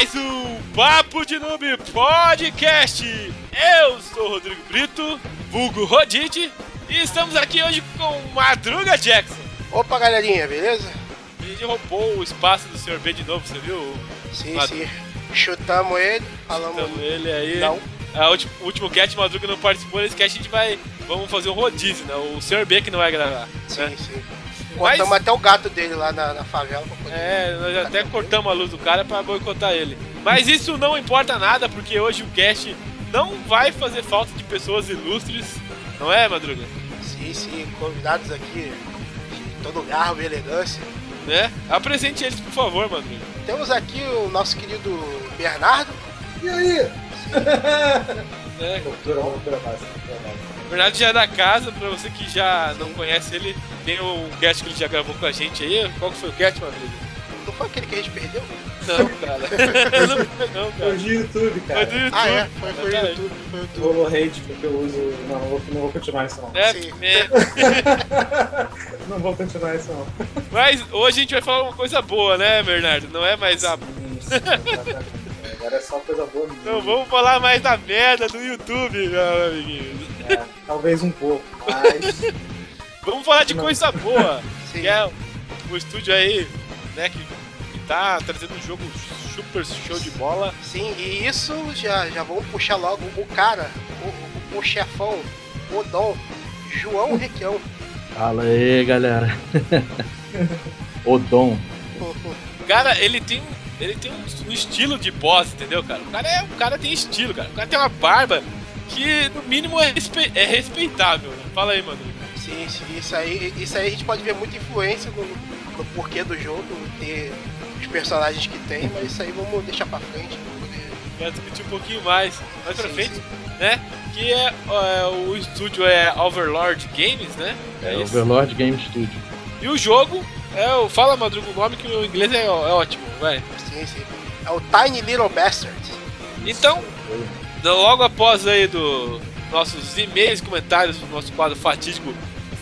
mais um Papo de Noob Podcast. Eu sou o Rodrigo Brito, vulgo Rodite, e estamos aqui hoje com Madruga Jackson. Opa, galerinha, beleza? Ele roubou o espaço do Sr. B de novo, você viu? Sim, Madruga. sim. Chutamos ele, falamos. Então ele aí. Não. A último, o último cast, Madruga não participou, nesse cast a gente vai. Vamos fazer um rodízio, né? O Sr. B que não vai gravar. Sim, né? sim. Mas- Cortamos até o gato dele lá na, na favela pra poder. É, nós até cortamos a luz do cara pra boicotar ele. Mas isso não importa nada, porque hoje o cast não vai fazer falta de pessoas ilustres, não é, Madruga? Sim, sim. Convidados aqui de todo garbo e elegância. Né? Apresente eles, por favor, Madruga. Temos aqui o nosso querido Bernardo. E aí? Né? Cultura, cultura básica, cultura básica. O Bernardo já é da casa, pra você que já não conhece ele, tem um cast que ele já gravou com a gente aí. Qual que foi o cast, Madruga? Não foi aquele que a gente perdeu? Não, cara. não, foi não, Foi cara. de YouTube, Foi cara. do YouTube. Ah, é? Foi, foi o Cara, YouTube. Foi o YouTube. Rolou hate porque eu uso. Não, não vou, não vou continuar isso não. É, Sim. é. Não vou continuar isso não. Mas hoje a gente vai falar uma coisa boa, né, Bernardo? Não é mais a exatamente. Agora é só coisa boa mesmo. Não vamos falar mais da merda do YouTube, meu amiguinho. É, talvez um pouco, mas. Vamos falar de Não. coisa boa. Sim. Que é o estúdio aí, né, que, que tá trazendo um jogo super show de bola. Sim, e isso já, já vamos puxar logo o cara, o, o, o chefão, o Dom, João Requião. Fala aí, galera. Odon. Cara, ele tem, ele tem um, um estilo de boss, entendeu, cara? O cara, é, o cara tem estilo, cara. O cara tem uma barba que, no mínimo, é, respe- é respeitável. Né? Fala aí, mano. Sim, sim, isso aí, isso aí a gente pode ver muita influência no, no porquê do jogo, ter os personagens que tem, mas isso aí vamos deixar pra frente. pra poder- Quero discutir um pouquinho mais. Mais pra Sim, frente, sim. né? Que é, é, o estúdio é Overlord Games, né? É isso. Overlord Game Studio. E o jogo é o. Fala, Madruga, o nome que o inglês é, é ótimo, vai. Sim, sim. É o Tiny Little Bastard. Então, logo após aí do nossos e-mails comentários do nosso quadro fatídico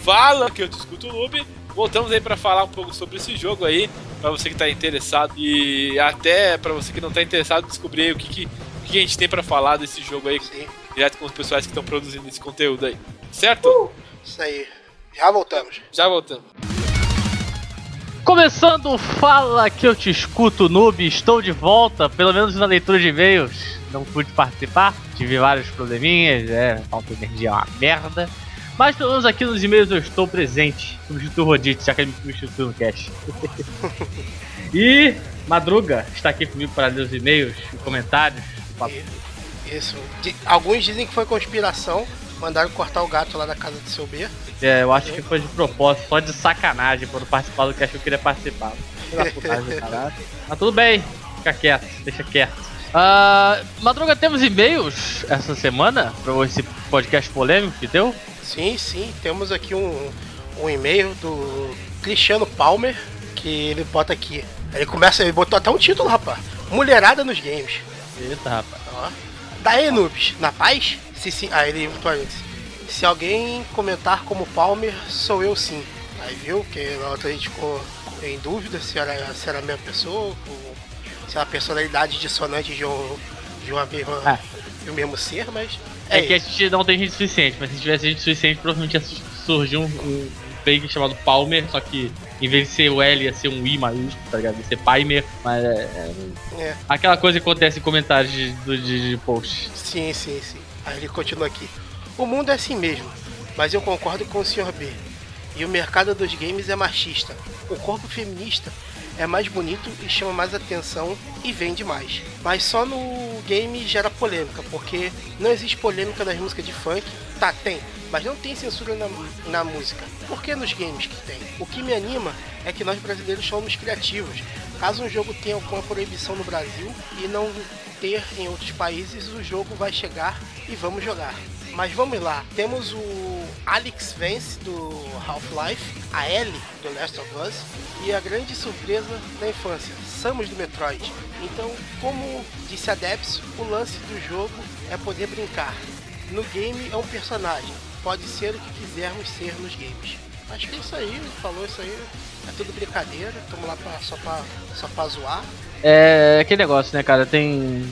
Fala que eu te escuto noob, voltamos aí pra falar um pouco sobre esse jogo aí, pra você que tá interessado e até pra você que não tá interessado descobrir o que, que, o que a gente tem pra falar desse jogo aí, Sim, direto com os pessoais que estão produzindo esse conteúdo aí. Certo? isso aí. Já voltamos. Já voltamos. Começando Fala que eu te escuto, noob. Estou de volta, pelo menos na leitura de e-mails. Não pude participar, tive vários probleminhas, é, falta de energia é uma merda. Mas pelo menos aqui nos e-mails eu estou presente. Substituo o Rodite, já que ele me substituiu no cast. e Madruga está aqui comigo para ler os e-mails e comentários. Isso. Alguns dizem que foi conspiração, mandaram cortar o gato lá da casa do seu B. É, eu acho que foi de propósito, só de sacanagem, não participar do cast eu queria participar. Filho da putagem do caralho. Mas tudo bem, fica quieto, deixa quieto. Ah, Madruga, temos e-mails essa semana para esse podcast polêmico que deu? Sim, sim, temos aqui um, um e-mail do Cristiano Palmer, que ele bota aqui. Ele começa, ele botou até um título, rapaz. Mulherada nos games. Eita, rapaz. Ó. Daí, noobs, na paz? Se, se, aí ele ali, Se alguém comentar como Palmer, sou eu sim. Aí viu que na outra a gente ficou em dúvida se era, se era a mesma pessoa, se era a personalidade dissonante de, um, de uma mesma, Ah. de um mesmo ser, mas. É, É, que a gente não tem gente suficiente, mas se tivesse gente suficiente, provavelmente ia surgir um, um fake chamado Palmer, só que em vez de ser o L ia ser um I maiúsculo, tá ligado? Ia ser Palmer, mas é, é- É. Aquela coisa que acontece em comentários de, de, de posts. Sim, sim, sim. Aí ele continua aqui. O mundo é assim mesmo, mas eu concordo com o Sr. B. E o mercado dos games é machista. O corpo feminista é mais bonito e chama mais atenção e vende mais. Mas só no game gera polêmica, porque não existe polêmica nas músicas de funk. Tá, tem, mas não tem censura na, na música. Por que nos games que tem? O que me anima é que nós brasileiros somos criativos. Caso um jogo tenha alguma proibição no Brasil e não ter em outros países, o jogo vai chegar e vamos jogar. Mas vamos lá, temos o Alex Vance do Half-Life, a Ellie do Last of Us e a grande surpresa da infância, Samus do Metroid. Então, como disse a Debs, o lance do jogo é poder brincar. No game é um personagem, pode ser o que quisermos ser nos games. Acho que é isso aí, falou isso aí. É tudo brincadeira, tamo lá pra, só, pra, só pra zoar. É aquele negócio, né, cara? Tem.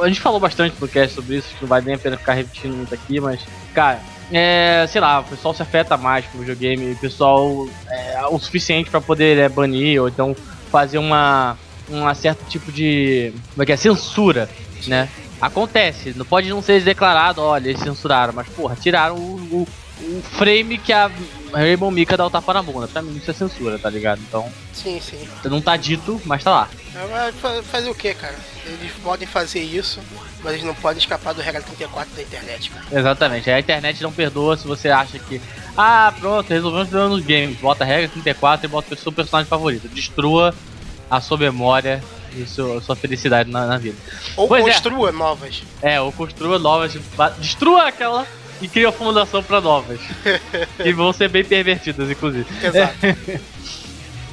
A gente falou bastante no cast sobre isso, que não vai nem a pena ficar repetindo muito aqui, mas, cara, é, sei lá, o pessoal se afeta mais com o videogame, o pessoal é o suficiente para poder é, banir ou então fazer uma, uma certo tipo de. Como é que é? Censura, né? Acontece, não pode não ser declarado, olha, eles censuraram, mas porra, tiraram o, o, o frame que a Rainbow Mika dá o tapa na bunda. Pra mim isso é censura, tá ligado? Então. Sim, sim. Não tá dito, mas tá lá. Vai fazer o que, cara? Eles podem fazer isso, mas eles não podem escapar do regra 34 da internet, cara. Exatamente. A internet não perdoa se você acha que. Ah, pronto, resolvemos problema nos games. Bota a regra 34 e bota o seu personagem favorito. Destrua a sua memória e sua, sua felicidade na, na vida. Ou Pois é. construa novas. É, ou construa novas. Destrua aquela e cria a fundação pra novas. que vão ser bem pervertidas, inclusive. Exato.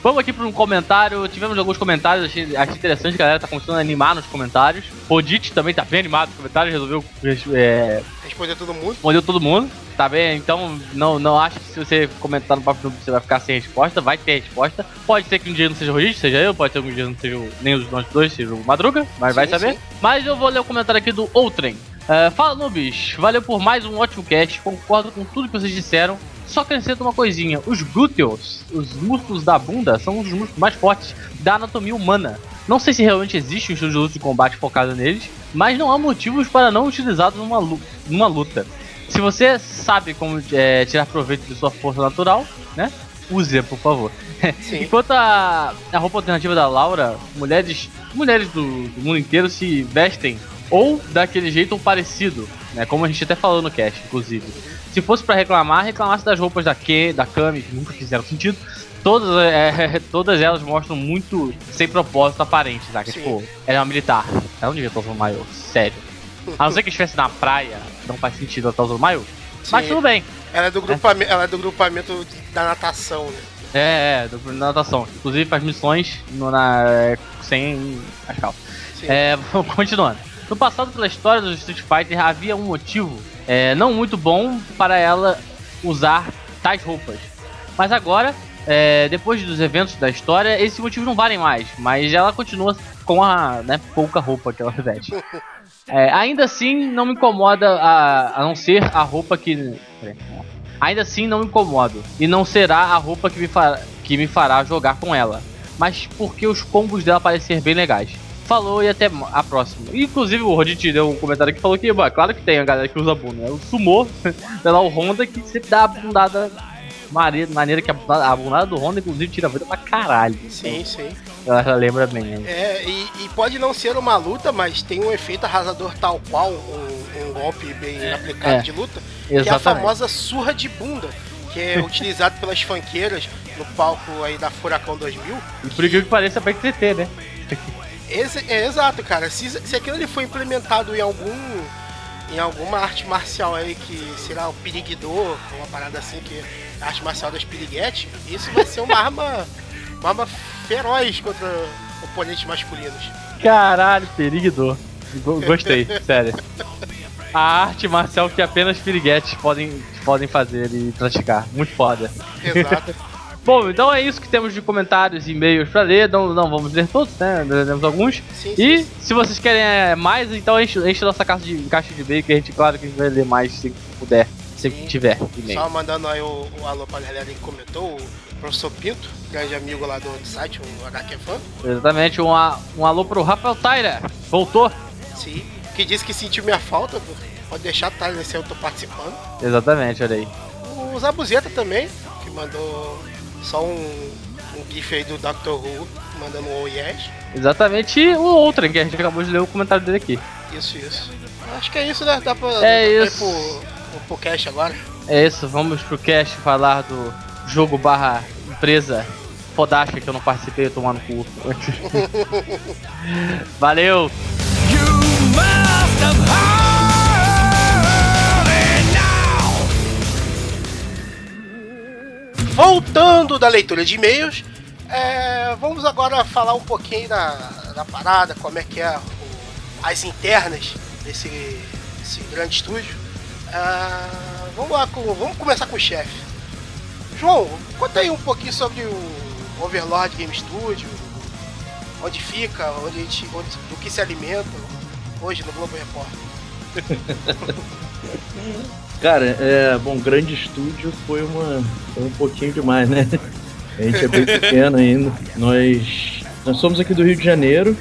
Vamos aqui para um comentário. Tivemos alguns comentários, achei, achei interessante, a galera tá começando a animar nos comentários. Rodit também tá bem animado nos comentários, resolveu é, Responder todo mundo. respondeu todo mundo. Tá bem? Então não, não acho que se você comentar no Papo você vai ficar sem resposta, vai ter resposta. Pode ser que um dia não seja o Rodit, seja eu, pode ser que um dia não seja o- nem os nós dois, seja o Madruga, mas vai Sim, saber. sim. Mas eu vou ler o comentário aqui do Outrem. É, fala Nubis, valeu por mais um ótimo cast, concordo com tudo que vocês disseram. Só acrescento uma coisinha: os glúteos, os músculos da bunda, são os músculos mais fortes da anatomia humana. Não sei se realmente existe um estilo de luta de combate focado neles, mas não há motivos para não utilizá-los numa, lu- numa luta. Se você sabe como é, tirar proveito de sua força natural, né? Use, por favor. Enquanto a, a roupa alternativa da Laura, mulheres, mulheres do, do mundo inteiro se vestem ou daquele jeito ou parecido, né? Como a gente até falou no cast, inclusive. Se fosse pra reclamar, reclamasse das roupas da Ke, da Kami, que nunca fizeram sentido. Todas, é, todas elas mostram muito sem propósito aparente, saca? Sim. Tipo, ela é uma militar. Ela não devia estar usando maiô, sério. A não ser que estivesse na praia, não faz sentido ela estar usando maiô. Mas tudo bem. Ela é do grupamento, ela é do grupamento da natação, né? É, é, do, na natação. Inclusive faz missões no, na, é, sem as calças. É, continuando. No passado, pela história do Street Fighter, havia um motivo é, não muito bom para ela usar tais roupas. Mas agora, é, depois dos eventos da história, esses motivos não valem mais. Mas ela continua com a né, pouca roupa que ela veste. É, ainda assim, não me incomoda a, a não ser a roupa que. Ainda assim, não me incomodo. E não será a roupa que me, fará, que me fará jogar com ela. Mas porque os combos dela parecem bem legais. Falou e até a próxima. Inclusive, o Rodit deu um comentário que falou que, é claro que tem a galera que usa bunda. né? O Sumô, sei lá, o Honda, que sempre dá a bundada maneira, maneira que a bundada, a bundada do Honda, inclusive, tira a vida pra caralho. Sim, sim. Ela lembra bem, né? É, e, e pode não ser uma luta, mas tem um efeito arrasador tal qual um, um golpe bem aplicado É. de luta, que é a Exatamente. famosa surra de bunda, que é utilizado pelas funkeiras no palco aí da Furacão 2000. E por incrível que pareça, é pra entreter, né? Esse, é exato, cara. Se, se aquilo ele foi implementado em algum em alguma arte marcial aí que será o piriguidô, uma parada assim que é a arte marcial das piriguetes, isso vai ser uma arma uma arma feroz contra oponentes masculinos. Caralho, perigidor. Go- Gostei, sério. A arte marcial que apenas piriguetes podem, podem fazer e praticar. Muito foda. Exato. Bom, então é isso que temos de comentários e e-mails pra ler. Não, não vamos ler todos, né? Lemos alguns. Sim, E sim. se vocês querem é, mais, então enche, enche nossa caixa de, caixa de e-mail, que a gente, claro, que a gente vai ler mais se puder, se Sim. tiver e-mail. Só mandando aí o, o alô pra galera que comentou, o professor Pinto, grande amigo lá do, do site, o HQ Fã, Exatamente, um, um alô pro Rafael Tyler. Voltou. sim, que disse que sentiu minha falta, pode deixar, tá? Nesse eu tô participando. Exatamente, olha aí. O Zabuzeta também, que mandou só um, um gif aí do Dr. Who, mandando um oh yes. Exatamente, e o outro, que a gente acabou de ler o comentário dele aqui. Isso, isso. Acho que é isso, né? Dá pra, É dá pra ir isso. pro, pro, pro cast agora. É isso, vamos pro cast falar do jogo barra empresa fodástica que eu não participei, eu no cu. Valeu! Voltando da leitura de e-mails, é, vamos agora falar um pouquinho da, da parada, como é que é o- as internas desse, desse grande estúdio. Ah, vamos lá, com, vamos começar com o chefe. João, conta aí um pouquinho sobre o, Overlord Game Studio, onde fica, onde a gente, onde, do que se alimenta, hoje no Globo Repórter. Cara, é, bom, grande estúdio foi uma foi um pouquinho demais, né? A gente é bem pequeno ainda. Nós nós somos aqui do Rio de Janeiro.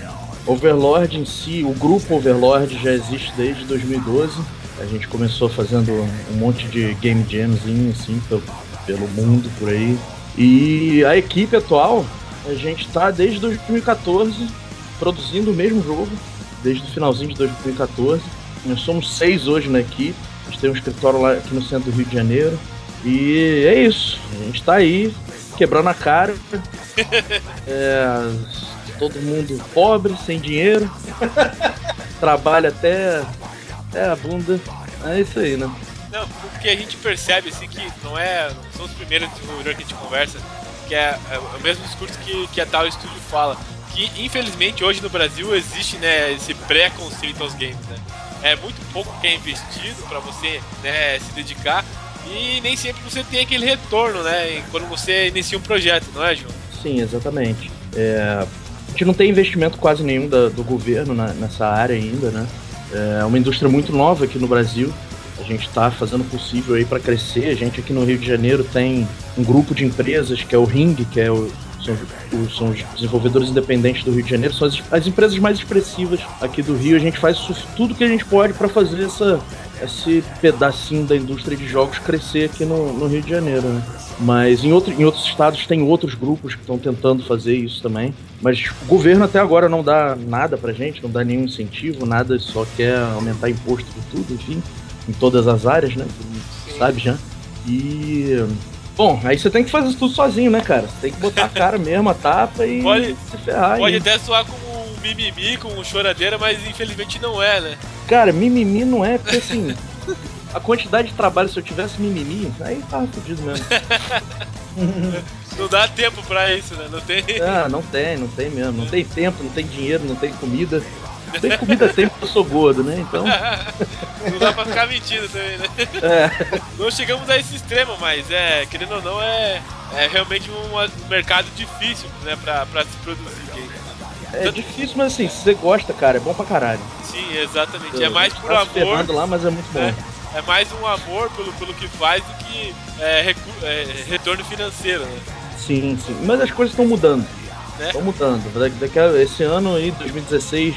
Overlord em si, o grupo Overlord já existe desde 2012. A gente começou fazendo um monte de game jamzinho assim pelo, pelo mundo por aí. E a equipe atual, a gente está desde 2014 produzindo o mesmo jogo, desde o finalzinho de 2014. Nós somos seis hoje na equipe. A gente tem um escritório lá aqui no centro do Rio de Janeiro. E é isso. A gente está aí quebrando a cara. É, todo mundo pobre, sem dinheiro. Trabalha até, até a bunda. É isso aí, né? Não, porque a gente percebe assim que não é. Não são os primeiros desenvolvedores que a gente conversa, que é, é o mesmo discurso que, que a tal estúdio fala. Que infelizmente hoje no Brasil existe né, esse preconceito aos games, né? É muito pouco que é investido para você né, se dedicar e nem sempre você tem aquele retorno, né? Quando você inicia um projeto, não é, João? Sim, exatamente. É, a gente não tem investimento quase nenhum da, do governo na, nessa área ainda, né? É uma indústria muito nova aqui no Brasil. A gente está fazendo o possível aí para crescer. A gente aqui no Rio de Janeiro tem um grupo de empresas que é o Ring, que é o, os, são os desenvolvedores independentes do Rio de Janeiro, são as, as empresas mais expressivas aqui do Rio. A gente faz tudo que a gente pode para fazer essa, esse pedacinho da indústria de jogos crescer aqui no, no Rio de Janeiro, né? Mas em, outro, em outros estados tem outros grupos que estão tentando fazer isso também. Mas o governo até agora não dá nada pra gente, não dá nenhum incentivo, nada, só quer aumentar imposto de tudo, enfim, em todas as áreas, né? Sabe já. E. Bom, aí você tem que fazer tudo sozinho, né, cara? Você tem que botar a cara mesmo, a tapa e pode, se ferrar. Pode até soar como um mimimi, como um choradeira, mas infelizmente não é, né? Cara, mimimi não é, porque assim. a quantidade de trabalho, se eu tivesse mimimi, aí tava fodido mesmo. não dá tempo pra isso, né? Não tem. Ah, não tem, não tem mesmo. Não tem tempo, não tem dinheiro, não tem comida. Tem comida tempo eu sou gordo, né? Então. não dá pra ficar mentindo também, né? É. Não chegamos a esse extremo, mas é, querendo ou não, é, é realmente um mercado difícil, né, pra, pra se produzir game. É difícil, mas assim, se você gosta, cara, é bom pra caralho. Sim, exatamente. é mais por amor. lá, mas é muito bom. É é mais um amor pelo, pelo que faz do que é, é, retorno financeiro, né? Sim, sim. Mas as coisas estão mudando. Estão né? mudando. Daqui a, esse ano aí, 2016,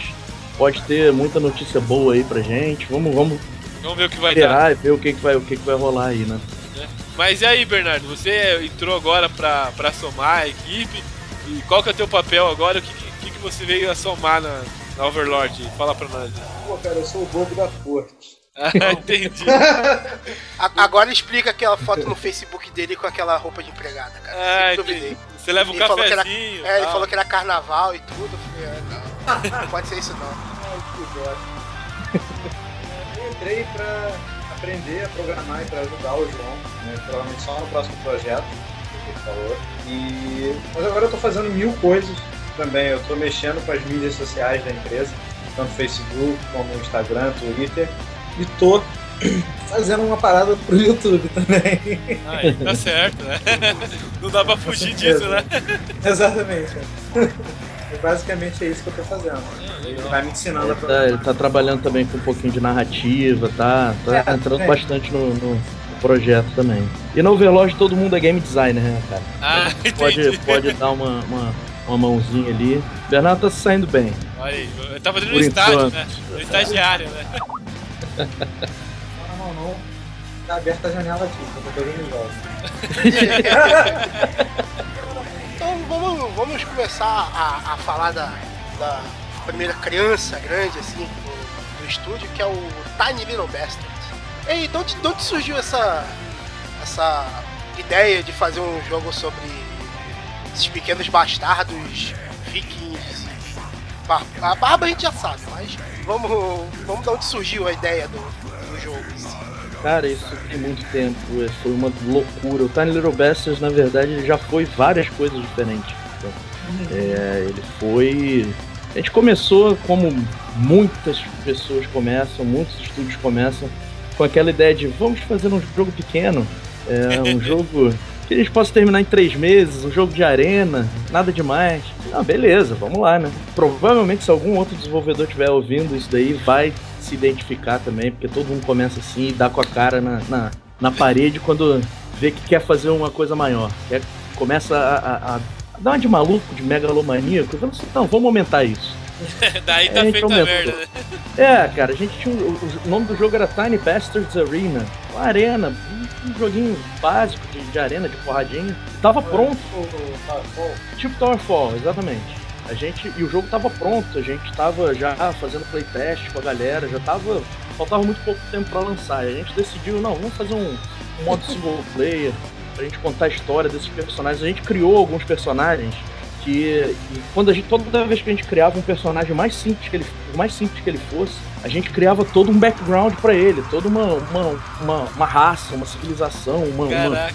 pode ter muita notícia boa aí pra gente. Vamos, vamos, vamos ver o que vai dar. e ver o que, que, vai, o que, que vai rolar aí, né? É. Mas e aí, Bernardo? Você entrou agora pra, pra somar a equipe. E qual que é o teu papel agora? O que, que, que você veio a somar na, na Overlord? Fala pra nós. Pô, cara, eu sou o bobo da corte. Ah, entendi. Agora explica aquela foto no Facebook dele com aquela roupa de empregada, cara. Ah, entendi. Você leva um ele cafezinho. Era, é, ele falou que era carnaval e tudo. Falei, ah, não, não pode ser isso não. Ai, que bosta. Eu entrei pra aprender a programar e pra ajudar o João, né, provavelmente só no próximo projeto, que ele falou. E... Mas agora eu tô fazendo mil coisas também. Eu tô mexendo com as mídias sociais da empresa, tanto Facebook como Instagram, Twitter e tô fazendo uma parada pro YouTube também. Aí, tá certo, né? Não dá pra fugir disso, né? Exatamente. Basicamente é isso que eu tô fazendo. Ele vai me ensinando ele a tá, ele tá trabalhando também com um pouquinho de narrativa, tá? Tá é, entrando é. bastante no, no, projeto também. E no Overlord todo mundo é game designer, né, cara? Ah, pode, pode dar uma, uma, uma mãozinha ali. Bernardo tá saindo bem. Olha aí, eu tava no estágio, né? No estagiário, né? Não, não, não. Tá aberta a janela aqui, eu tô pegando jogos. vamos, vamos começar a, a falar da, da primeira criança grande assim do, do estúdio, que é o Tiny Little Bastard. Ei, de onde, de onde surgiu essa, essa ideia de fazer um jogo sobre esses pequenos bastardos vikings? A barba a gente já sabe, mas vamos, vamos dar onde surgiu a ideia do, do jogo. Cara, isso tem muito tempo, foi uma loucura. O Tiny Little Bastards, na verdade, ele já foi várias coisas diferentes. Então, é, ele foi. A gente começou como muitas pessoas começam, muitos estúdios começam, com aquela ideia de vamos fazer um jogo pequeno, é, um jogo que a gente possa terminar em três meses, um jogo de arena, nada demais. Ah, beleza, vamos lá, né? Provavelmente se algum outro desenvolvedor estiver ouvindo isso daí, vai se identificar também, porque todo mundo começa assim e dá com a cara na, na, na parede quando vê que quer fazer uma coisa maior. Quer, começa a, a, a dar uma de maluco, de megalomaníaco, falando assim, então, vamos aumentar isso. Daí tá feita a merda, né? É, cara, a gente tinha. Um, o nome do jogo era Tiny Bastards Arena. Uma arena, um, um joguinho básico de, de, arena, de porradinha. Tava pronto. Tipo Towerfall, exatamente. A gente. E o jogo tava pronto, a gente tava já fazendo playtest com a galera, já tava. Faltava muito pouco tempo para lançar. E a gente decidiu, não, vamos fazer um, um modo single player pra gente contar a história desses personagens. A gente criou alguns personagens que quando a gente toda vez que a gente criava um personagem mais simples que ele mais simples que ele fosse a gente criava todo um background para ele toda uma uma, uma, uma, raça uma civilização uma, uma,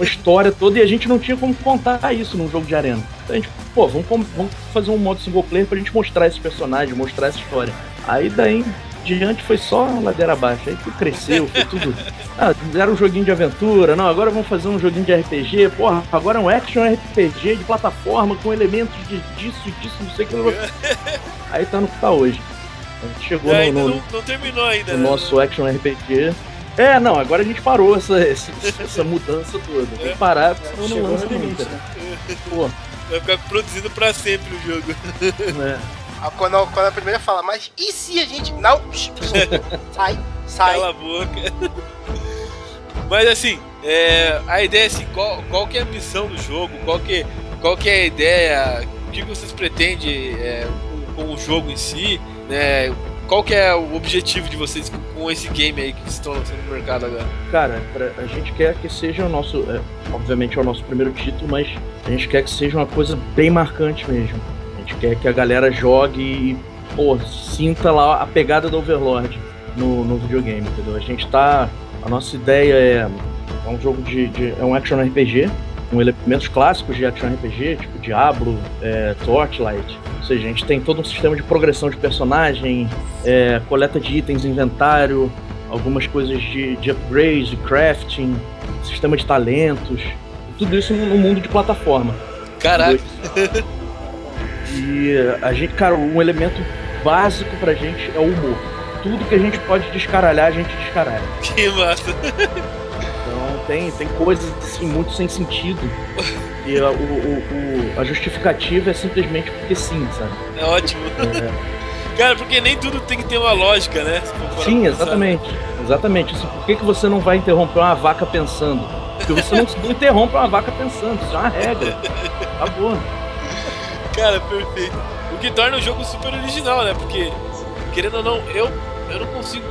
uma, história toda e a gente não tinha como contar isso num jogo de arena então a gente pô vamos, vamos fazer um modo single player pra gente mostrar esse personagem mostrar essa história aí daí diante foi só ladeira abaixo. Aí que cresceu, foi tudo. Ah, era um joguinho de aventura, não, agora vamos fazer um joguinho de RPG. Porra, agora é um action RPG de plataforma com elementos de, disso disso, não sei o que. Aí tá no que tá hoje. A gente chegou é, no, no, não, não, terminou ainda. No né? nosso action RPG. É, não, agora a gente parou essa, essa, essa mudança toda. Tem que parar, porque senão não lança nunca. Né? Pô. Vai ficar produzindo pra sempre o jogo. É. Quando, quando a primeira fala, mas e se a gente. Não! sai, sai. Cala a boca. Mas assim, é, a ideia é assim, qual, qual que é a missão do jogo? Qual que, qual que é a ideia? O que vocês pretendem é, com, com, o jogo em si? Né? Qual que é o objetivo de vocês com esse game aí que vocês estão lançando no mercado agora? Cara, a gente quer que seja o nosso. É, obviamente é o nosso primeiro título, mas a gente quer que seja uma coisa bem marcante mesmo gente quer que a galera jogue e, pô, sinta lá a pegada do Overlord no, no videogame, entendeu? A gente tá. A nossa ideia é. É um jogo de. de é um action RPG, com elementos clássicos de action RPG, tipo Diablo, é, Torchlight. Ou seja, a gente tem todo um sistema de progressão de personagem, é, coleta de itens, inventário, algumas coisas de, de upgrades, de crafting, sistema de talentos, tudo isso no, mundo de plataforma. Caraca! E a gente, cara, um elemento básico pra gente é o humor. Tudo que a gente pode descaralhar, a gente descaralha. Que massa! Tem, tem coisas assim muito sem sentido. E a, o, o, o, a justificativa é simplesmente porque sim, sabe? É ótimo. É. Cara, porque nem tudo tem que ter uma lógica, né? Sim, exatamente. Exatamente. Assim, por que, que você não vai interromper uma vaca pensando? Porque você não, não interrompe uma vaca pensando, isso é uma regra. Acabou. Cara, perfeito. O que torna o jogo super original, né? Porque, querendo ou não, eu, eu não consigo.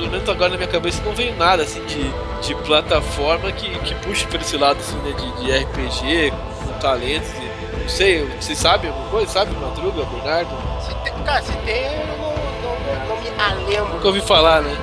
Pelo menos agora na minha cabeça não veio nada assim de, de plataforma que, que puxe pra esse lado assim, né? De, de RPG, com, com talentos. E, não sei, vocês sabem alguma coisa? Sabe, Madruga, Bernardo? Se tem, cara, se tem, eu não, não, não, me alembro. Nunca ouvi falar, né?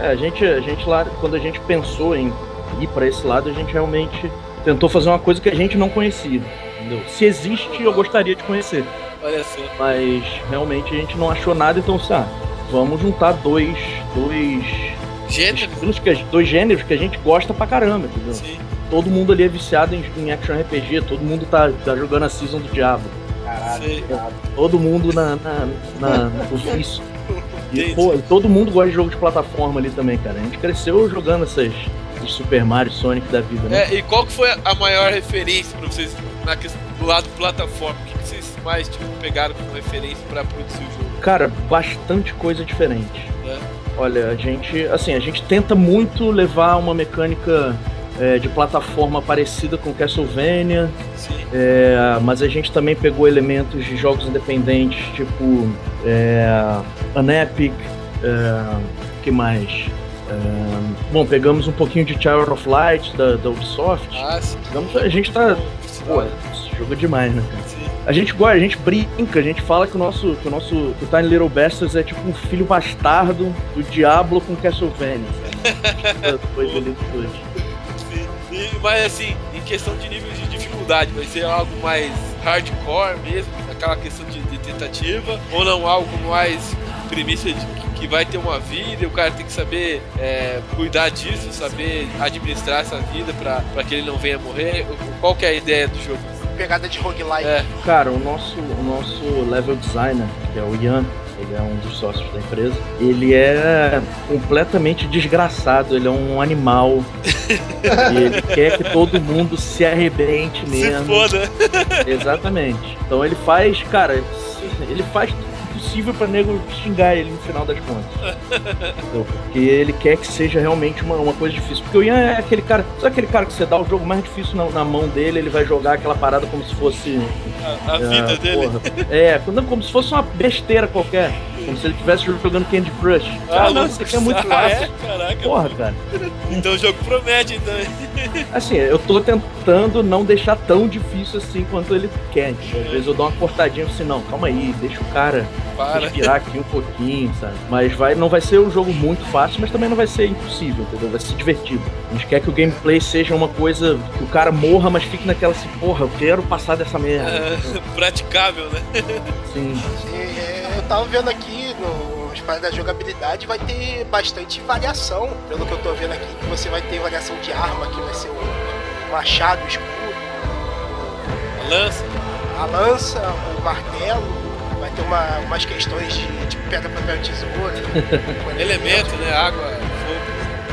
É, a gente, a gente lá, quando a gente pensou em ir para esse lado, a gente realmente tentou fazer uma coisa que a gente não conhecia. Entendeu? Se existe, eu gostaria de conhecer. Olha só. Mas realmente a gente não achou nada, então, sabe, vamos juntar dois. dois. Gêneros? Que, dois gêneros que a gente gosta pra caramba, entendeu? Sim. Todo mundo ali é viciado em, em action RPG, todo mundo tá, tá jogando a season do diabo. Caralho, todo mundo na, na, na, no vício. E, pô, todo mundo gosta de jogo de plataforma ali também, cara. A gente cresceu jogando essas, Super Mario, Sonic da vida, né? É, e qual que foi a maior referência pra vocês na questão, do lado plataforma? O que, que vocês mais tipo, pegaram como referência para produzir o jogo? Cara, bastante coisa diferente. É. Olha, a gente, assim, a gente tenta muito levar uma mecânica é, de plataforma parecida com Castlevania, é, mas a gente também pegou elementos de jogos independentes, tipo é, Unepic, é, que mais? bom, pegamos um pouquinho de Child of Light da, da Ubisoft. Ah, sim. Pegamos, a gente tá. Pô, jogo é demais, né. A gente gosta, a gente brinca, a gente fala que o nosso, que o nosso que o Tiny Little Bastards é tipo um filho bastardo do Diablo com Castlevania. Depois ali depois. Sim. E, mas assim, em questão de nível de dificuldade, vai ser algo mais hardcore mesmo, aquela questão de, de tentativa, ou não algo mais premissa de que vai ter uma vida e o cara tem que saber é, cuidar disso, saber administrar essa vida para que ele não venha morrer. Qual que é a ideia do jogo? Pegada de roguelike. É. Cara, o nosso, o nosso level designer, que é o Ian, ele é um dos sócios da empresa. Ele é completamente desgraçado, ele é um animal. e ele quer que todo mundo se arrebente mesmo. Se foda. Exatamente. Então ele faz, cara, ele faz possível pra nego xingar ele no final das contas. porque ele quer que seja realmente uma, uma coisa difícil. Porque o Ian é aquele cara. Sabe aquele cara que você dá o jogo mais difícil na, na mão dele, ele vai jogar aquela parada como se fosse. A, a é, vida dele. Porra. É, como se fosse uma besteira qualquer. Como se ele estivesse jogando Candy Crush. Ah, não, isso aqui é muito ah, fácil. É? Caraca. Porra, cara. Então o jogo promete, então. Assim, eu tô tentando não deixar tão difícil assim quanto ele quer. Às vezes eu dou uma cortadinha assim, não, calma aí, deixa o cara Para. respirar aqui um pouquinho, sabe? Mas vai, não vai ser um jogo muito fácil, mas também não vai ser impossível, entendeu? Vai ser divertido. A gente quer que o gameplay seja uma coisa que o cara morra, mas fique naquela assim, porra, eu quero passar dessa merda. É, praticável, né? Sim. Sim é, tava vendo aqui nos paradas da jogabilidade vai ter bastante variação, pelo que eu tô vendo aqui, que você vai ter variação de arma, que vai ser o machado, o escudo, a lança, a lança, o martelo, vai ter uma, umas questões de, de pedra, papel, tesoura, elemento, né, água, fogo,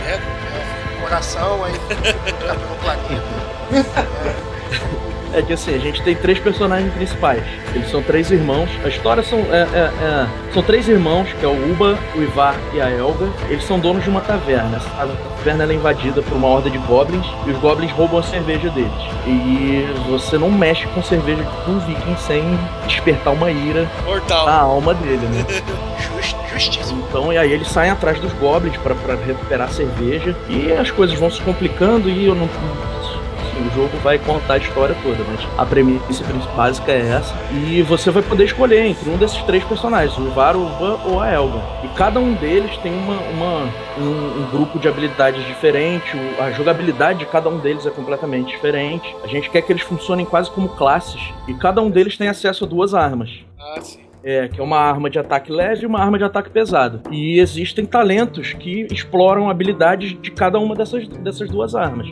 pedra, é, coração, aí fica pelo planeta. É é que assim, a gente tem três personagens principais. Eles são três irmãos. A história são. É, é, é, são três irmãos, que é o Uba, o Ivar e a Elga. Eles são donos de uma taverna. A taverna é invadida por uma horda de goblins e os goblins roubam a cerveja deles. E você não mexe com cerveja de um viking sem despertar uma ira Mortal. na alma dele, né? Então, e aí eles saem atrás dos goblins para recuperar a cerveja. E as coisas vão se complicando e eu não o jogo vai contar a história toda, mas a premissa básica é essa. E você vai poder escolher entre um desses três personagens, o Ivar, o Van ou a Elga. E cada um deles tem uma, uma um, um, grupo de habilidades diferente, a jogabilidade de cada um deles é completamente diferente. A gente quer que eles funcionem quase como classes, e cada um deles tem acesso a duas armas. Ah, sim. É, que é uma arma de ataque leve e uma arma de ataque pesado. E existem talentos que exploram habilidades de cada uma dessas, dessas duas armas.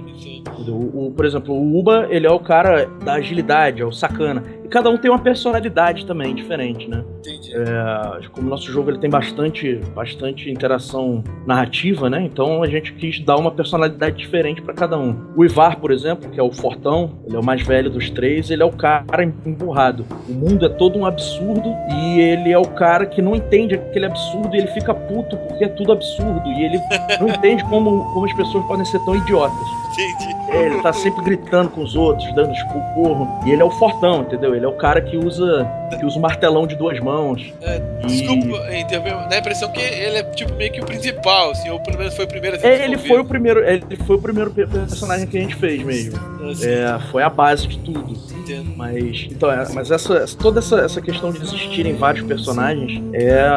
O, o, por exemplo, o Uba, ele é o cara da agilidade, é o sacana cada um tem uma personalidade também diferente, né? Entendi. É, como o nosso jogo ele tem bastante, bastante interação narrativa, né? Então a gente quis dar uma personalidade diferente para cada um. O Ivar, por exemplo, que é o fortão, ele é o mais velho dos três, ele é o cara emburrado. O mundo é todo um absurdo e ele é o cara que não entende aquele absurdo e ele fica puto porque é tudo absurdo e ele não entende como, como as pessoas podem ser tão idiotas. Entendi. É, ele tá sempre gritando com os outros, dando esporro. E ele é o fortão, entendeu? Ele é o cara que usa que usa o martelão de duas mãos. É, desculpa, e... dá a impressão que ele é tipo meio que o principal, assim, ou pelo menos foi o primeiro a é, ele foi o primeiro, ele foi o primeiro personagem que a gente fez mesmo. Assim. É, foi a base de tudo. Entendo. Mas, então, é, mas essa, toda essa, essa questão de existirem vários personagens é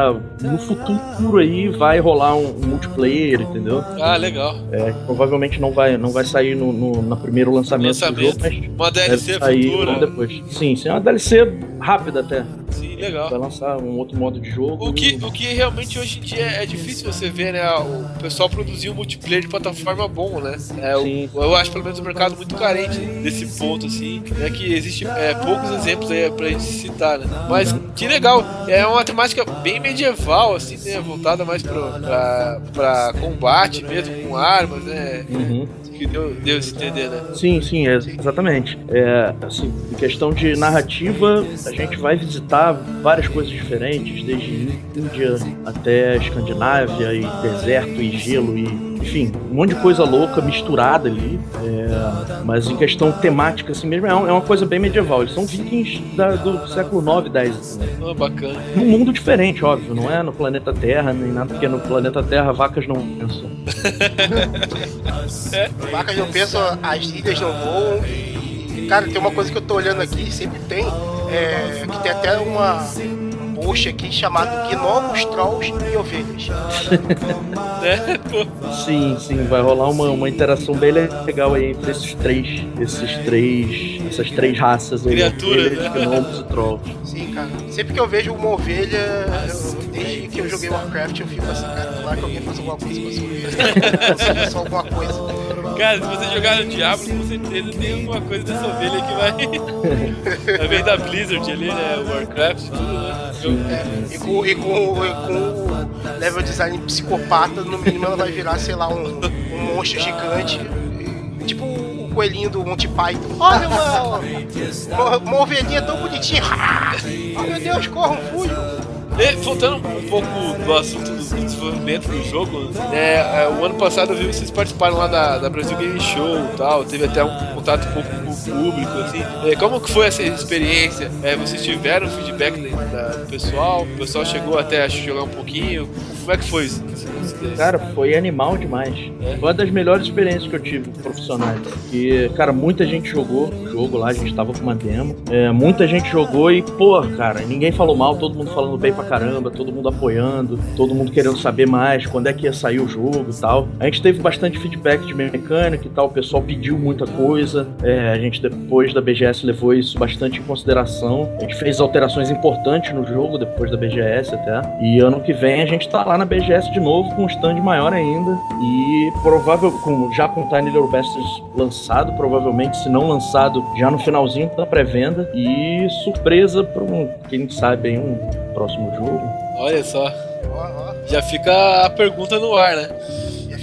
no futuro aí vai rolar um, um multiplayer, entendeu? Ah, legal. É, provavelmente não vai, não vai sair no, no, no primeiro lançamento, lançamento, do jogo, mas uma DLC futura. Depois. Sim, sim, é uma DLC rápida até. Sim, legal. Vai lançar um outro modo de jogo. O que, o que realmente hoje em dia é difícil você ver, né? O pessoal produzir um multiplayer de plataforma bom, né? É, Sim. O, eu acho pelo menos o mercado muito carente desse ponto, assim. Né, que existe é, poucos exemplos aí pra gente citar, né? Mas que legal. É uma temática bem medieval, assim, né? Voltada mais pro, pra, pra combate mesmo, com armas, né? Uhum que deu, deu se entender, né? Sim, sim, é, exatamente. É, assim, em questão de narrativa, a gente vai visitar várias coisas diferentes, desde Índia até Escandinávia, e deserto, e gelo, e enfim, um monte de coisa louca misturada ali. É, mas em questão temática, assim mesmo, é, é uma coisa bem medieval. Eles são vikings da, do século 9, 10. Assim, né? Oh, bacana. Num mundo diferente, óbvio, não é no planeta Terra, nem nada, porque no planeta Terra vacas não pensam. é. Vacas não pensam, as ilhas não voam. Cara, tem uma coisa que eu tô olhando aqui, sempre tem, é, que tem até uma post aqui chamado Gnomos, Trolls e Ovelhas. né? Sim, sim, vai rolar uma, uma interação bem legal aí entre esses três, esses três, essas três raças aí. Criaturas, né? Gnomos e Trolls. Sim, cara. Sempre que eu vejo uma ovelha, eu, desde que eu joguei Warcraft, eu fico assim, cara, lá que alguém faça alguma coisa com essa ovelha. Só alguma coisa. Cara, se você jogar no Diablo, com certeza tem alguma coisa dessa ovelha que vai. vai vir da Blizzard ali, né? Warcraft, tudo, né? É, e, com, e, com, com level design psicopata, no mínimo ela vai virar, sei lá, um, um monstro gigante. Tipo o coelhinho do Monty Python. Olha uma, uma, uma ovelhinha tão bonitinha. Oh meu Deus, corram, fujam. E, voltando um pouco do assunto do, desenvolvimento do jogo, né, é, o ano passado eu vi vocês participaram lá da, da Brasil Game Show e tal, teve até um contato com, com o público, assim. É, como que foi essa experiência? É, vocês tiveram feedback da, do pessoal? O pessoal chegou até a jogar um pouquinho? Como é que foi isso? Cara, foi animal demais. É. Foi uma das melhores experiências que eu tive profissionais. E, cara, muita gente jogou o jogo lá, a gente tava com uma demo. É, muita gente jogou e, pô, cara, ninguém falou mal, todo mundo falando bem pra caramba, todo mundo apoiando, todo mundo querendo saber mais, quando é que ia sair o jogo e tal. A gente teve bastante feedback de mecânica e tal, o pessoal pediu muita coisa. É, a gente, depois da BGS, levou isso bastante em consideração. A gente fez alterações importantes no jogo depois da BGS até. E ano que vem a gente tá lá na BGS de novo com um stand maior ainda. E provável, com, já com Tiny Little Bastards lançado, provavelmente, se não lançado, já no finalzinho da pré-venda. E surpresa para um, quem sabe, um próximo jogo. Olha só. Já fica a pergunta no ar, né?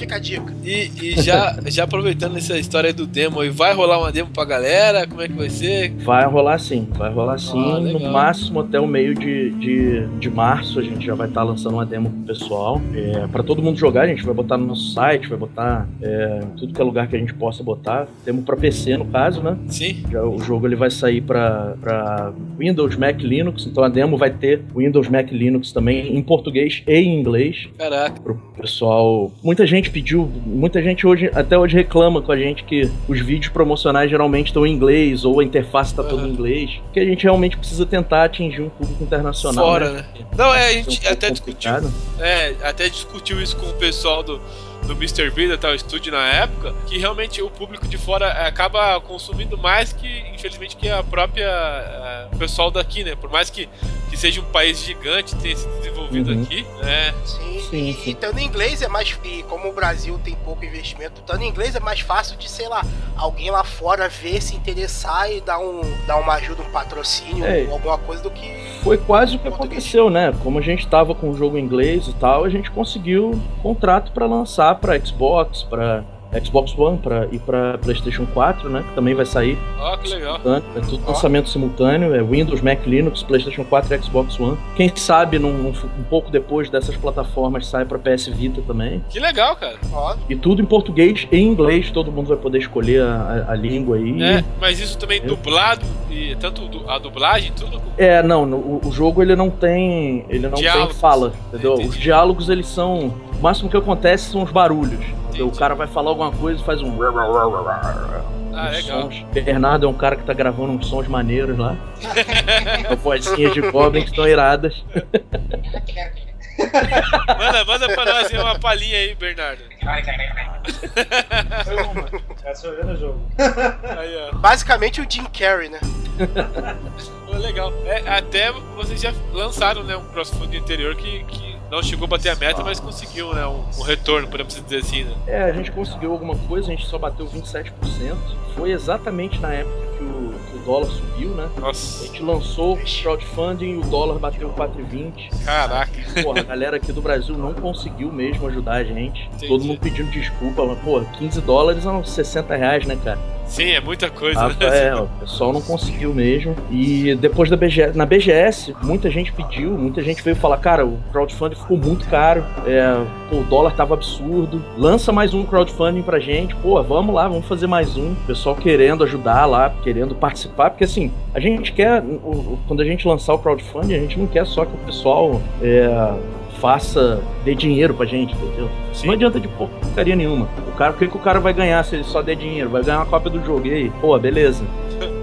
Fica a dica. E, e já, já aproveitando essa história do demo aí, vai rolar uma demo pra galera? Como é que vai ser? Vai rolar sim, vai rolar sim. Ah, no máximo até o meio de, de, de março a gente já vai estar tá lançando uma demo pro pessoal. É, pra todo mundo jogar, a gente vai botar no nosso site, vai botar é, tudo que é lugar que a gente possa botar. Demo pra PC no caso, né? Sim. Já, o jogo ele vai sair pra, pra Windows, Mac, Linux, então a demo vai ter Windows, Mac, Linux também em português e em inglês. Caraca. Pro pessoal. Muita gente pediu, muita gente hoje, até hoje reclama com a gente que os vídeos promocionais geralmente estão em inglês ou a interface está uhum. toda em inglês, que a gente realmente precisa tentar atingir um público internacional. Fora, né? né? Não, é, a gente é um até discutiu. É, até discutiu isso com o pessoal do do Mr. B da Tal Studio na época, que realmente o público de fora eh, acaba consumindo mais que, infelizmente, que a própria uh, pessoal daqui, né? Por mais que, que seja um país gigante, tenha se desenvolvido uhum. aqui, né? Sim, sim, sim. E estando em inglês é mais. E como o Brasil tem pouco investimento, estando em inglês é mais fácil de, sei lá, alguém lá fora ver, se interessar e dar, um, dar uma ajuda, um patrocínio é. ou alguma coisa do que. Foi quase o que aconteceu, né? Como a gente tava com o jogo em inglês e tal, a gente conseguiu contrato para lançar para Xbox, para Xbox One pra, e para PlayStation 4, né? Que também vai sair. Ah, que legal. É tudo lançamento simultâneo, é Windows, Mac, Linux, PlayStation 4 e Xbox One. Quem sabe num, um pouco depois dessas plataformas sai para PS Vita também. Que legal, cara. E tudo em português e em inglês, todo mundo vai poder escolher a, a, a língua aí. É, mas isso também é. dublado e tanto a dublagem, tudo. É, não, no, o jogo ele não tem, ele não Diálogos. tem fala, entendeu? Os diálogos eles são, o máximo que acontece são os barulhos. Entendi. O cara vai falar alguma coisa e faz um. Ah, legal. Sons. Bernardo é um cara que tá gravando uns sons maneiros lá. vozinhas de Goblin que estão iradas. manda, manda pra nós uma palhinha aí, Bernardo. Foi uma. Essa foi o jogo. Aí, ó. Basicamente o Jim Carrey, né? legal. É, até vocês já lançaram né, um crossover interior que, que não chegou a bater a meta, mas conseguiu, né? Um, um retorno, podemos dizer assim, né? É, a gente conseguiu alguma coisa, a gente só bateu 27%. Foi exatamente na época que o, que o dólar subiu, né? Nossa. A gente lançou o crowdfunding e o dólar bateu 4,20. Caraca. Porra, a galera aqui do Brasil não conseguiu mesmo ajudar a gente. Entendi. Todo mundo pedindo desculpa, mas, pô, 15 dólares são 60 reais, né, cara? Sim, é muita coisa. Ah, né? É, o pessoal não conseguiu mesmo. E depois da BGS, na BGS, muita gente pediu, muita gente veio falar, cara, o crowdfunding ficou muito caro, é, pô, o dólar tava absurdo, lança mais um crowdfunding pra gente, pô, vamos lá, vamos fazer mais um. O pessoal querendo ajudar lá, querendo participar, porque assim, a gente quer, quando a gente lançar o crowdfunding, a gente não quer só que o pessoal é, faça, dê dinheiro pra gente, entendeu? Sim. Não adianta de porcaria nenhuma. O cara, o que, que o cara vai ganhar se ele só der dinheiro? Vai ganhar uma cópia do jogo. E aí? Pô, beleza.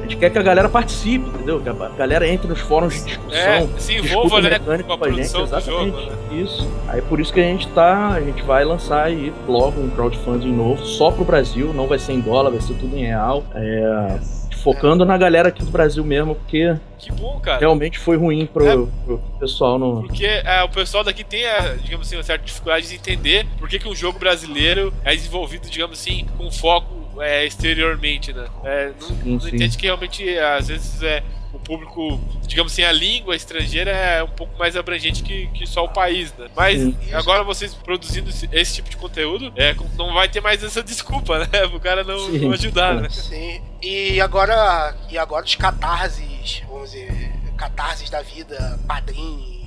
gente quer que a galera participe, entendeu? Que a galera entre nos fóruns de discussão. É, se envolva, né, com a produção gente, do jogo. Né? Isso. Aí por isso que a gente tá, a gente vai lançar aí logo um crowdfunding novo, só pro Brasil, não vai ser em dólar, vai ser tudo em real. É, focando na galera aqui do Brasil mesmo, porque que bom, cara. realmente foi ruim pro, é, pro pessoal no. Porque é, o pessoal daqui tem, a, digamos assim, uma certa dificuldade de entender por que, que um jogo brasileiro é desenvolvido, digamos assim, com foco é, exteriormente, né? É, não, sim, não entende que realmente, às vezes, é, o público, digamos assim, a língua estrangeira é um pouco mais abrangente que, que só o país, né? Mas Sim. agora vocês produzindo esse, esse, tipo de conteúdo, é, não vai ter mais essa desculpa, né? O cara não, não ajudar, né? Sim. E agora, e agora os catarses, vamos dizer, catarses da vida, padrinho e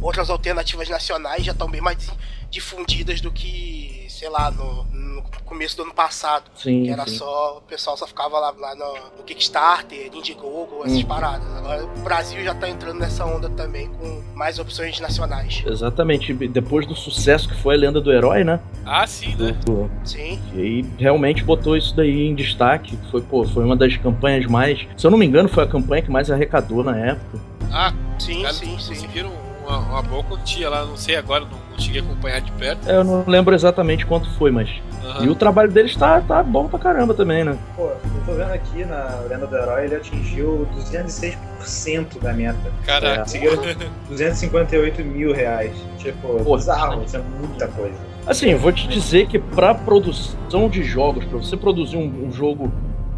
outras alternativas nacionais já estão bem mais difundidas do que, sei lá, no, no começo do ano passado. Sim, que era sim. só. O pessoal só ficava lá, lá no, no Kickstarter, Indiegogo, essas uhum. paradas. Agora o Brasil já tá entrando nessa onda também com mais opções nacionais. Exatamente. Depois do sucesso que foi a lenda do herói, né? Ah, sim, né? Do, sim. E aí realmente botou isso daí em destaque. Foi, pô, foi uma das campanhas mais. Se eu não me engano, foi a campanha que mais arrecadou na época. Ah, sim, sim, sim. Conseguiram uma, uma boa quantia lá, não sei agora, não, não cheguei a acompanhar de perto. É, eu não lembro exatamente quanto foi, mas. Uhum. E o trabalho deles tá, tá bom pra caramba também, né? Pô, eu tô vendo aqui na Lenda do Herói, ele atingiu 206% da meta. Caraca. É, conseguiram 258 mil reais. Tipo, Pô, bizarro, isso é muita coisa. Assim, eu vou te dizer que pra produção de jogos, pra você produzir um, um jogo